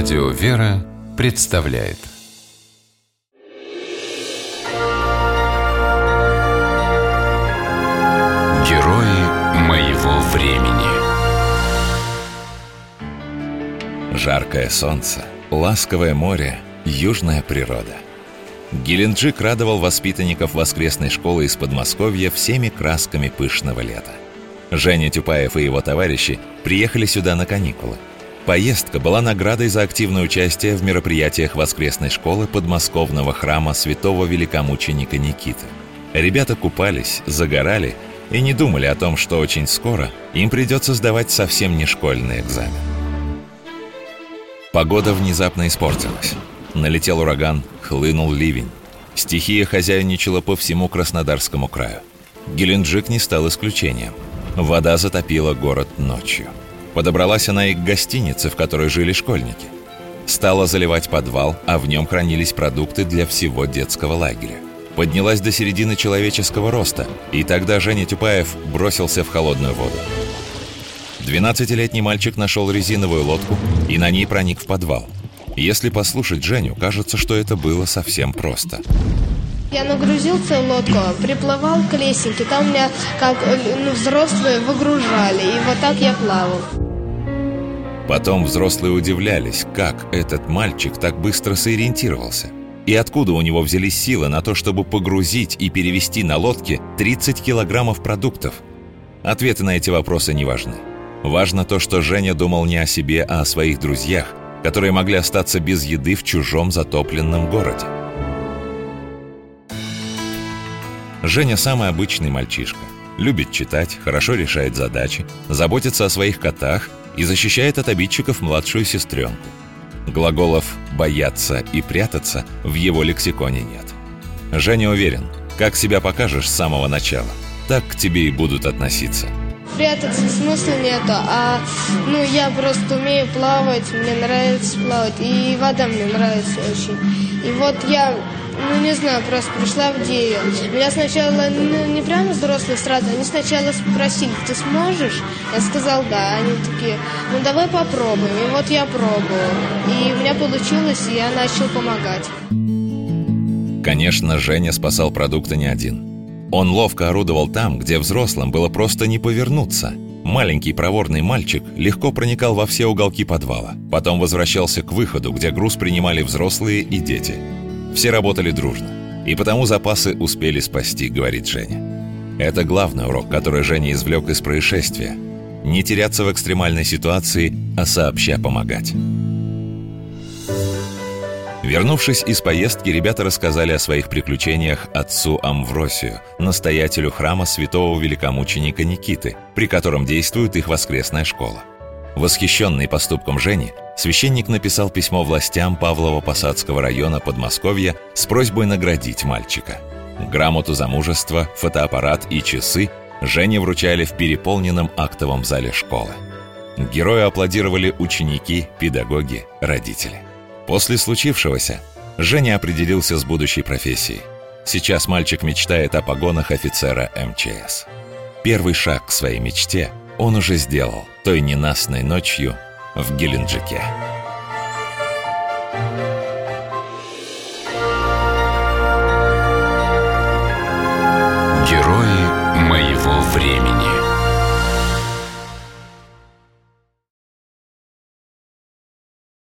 Радио «Вера» представляет Герои моего времени Жаркое солнце, ласковое море, южная природа. Геленджик радовал воспитанников воскресной школы из Подмосковья всеми красками пышного лета. Женя Тюпаев и его товарищи приехали сюда на каникулы – Поездка была наградой за активное участие в мероприятиях воскресной школы подмосковного храма святого великомученика Никиты. Ребята купались, загорали и не думали о том, что очень скоро им придется сдавать совсем не школьный экзамен. Погода внезапно испортилась. Налетел ураган, хлынул ливень. Стихия хозяйничала по всему Краснодарскому краю. Геленджик не стал исключением. Вода затопила город ночью. Подобралась она и к гостинице, в которой жили школьники. Стала заливать подвал, а в нем хранились продукты для всего детского лагеря. Поднялась до середины человеческого роста, и тогда Женя Тюпаев бросился в холодную воду. 12-летний мальчик нашел резиновую лодку и на ней проник в подвал. Если послушать Женю, кажется, что это было совсем просто. Я нагрузил целую лодку, приплывал к лесенке, там меня как ну, взрослые выгружали, и вот так я плавал. Потом взрослые удивлялись, как этот мальчик так быстро сориентировался. И откуда у него взялись силы на то, чтобы погрузить и перевести на лодке 30 килограммов продуктов? Ответы на эти вопросы не важны. Важно то, что Женя думал не о себе, а о своих друзьях, которые могли остаться без еды в чужом затопленном городе. Женя самый обычный мальчишка. Любит читать, хорошо решает задачи, заботится о своих котах и защищает от обидчиков младшую сестренку. Глаголов «бояться» и «прятаться» в его лексиконе нет. Женя уверен, как себя покажешь с самого начала, так к тебе и будут относиться. Прятаться смысла нету, а ну я просто умею плавать, мне нравится плавать, и вода мне нравится очень. И вот я ну, не знаю, просто пришла в идею. Меня сначала, ну, не прямо взрослые сразу, они сначала спросили, ты сможешь? Я сказал, да. Они такие, ну, давай попробуем. И вот я пробовал. И у меня получилось, и я начал помогать. Конечно, Женя спасал продукты не один. Он ловко орудовал там, где взрослым было просто не повернуться. Маленький проворный мальчик легко проникал во все уголки подвала. Потом возвращался к выходу, где груз принимали взрослые и дети – все работали дружно, и потому запасы успели спасти, говорит Женя. Это главный урок, который Женя извлек из происшествия. Не теряться в экстремальной ситуации, а сообща помогать. Вернувшись из поездки, ребята рассказали о своих приключениях отцу Амвросию, настоятелю храма святого великомученика Никиты, при котором действует их воскресная школа. Восхищенный поступком Жени, священник написал письмо властям Павлово-Посадского района Подмосковья с просьбой наградить мальчика. Грамоту за мужество, фотоаппарат и часы Жене вручали в переполненном актовом зале школы. Герою аплодировали ученики, педагоги, родители. После случившегося Женя определился с будущей профессией. Сейчас мальчик мечтает о погонах офицера МЧС. Первый шаг к своей мечте – он уже сделал той ненастной ночью в Геленджике. Герои моего времени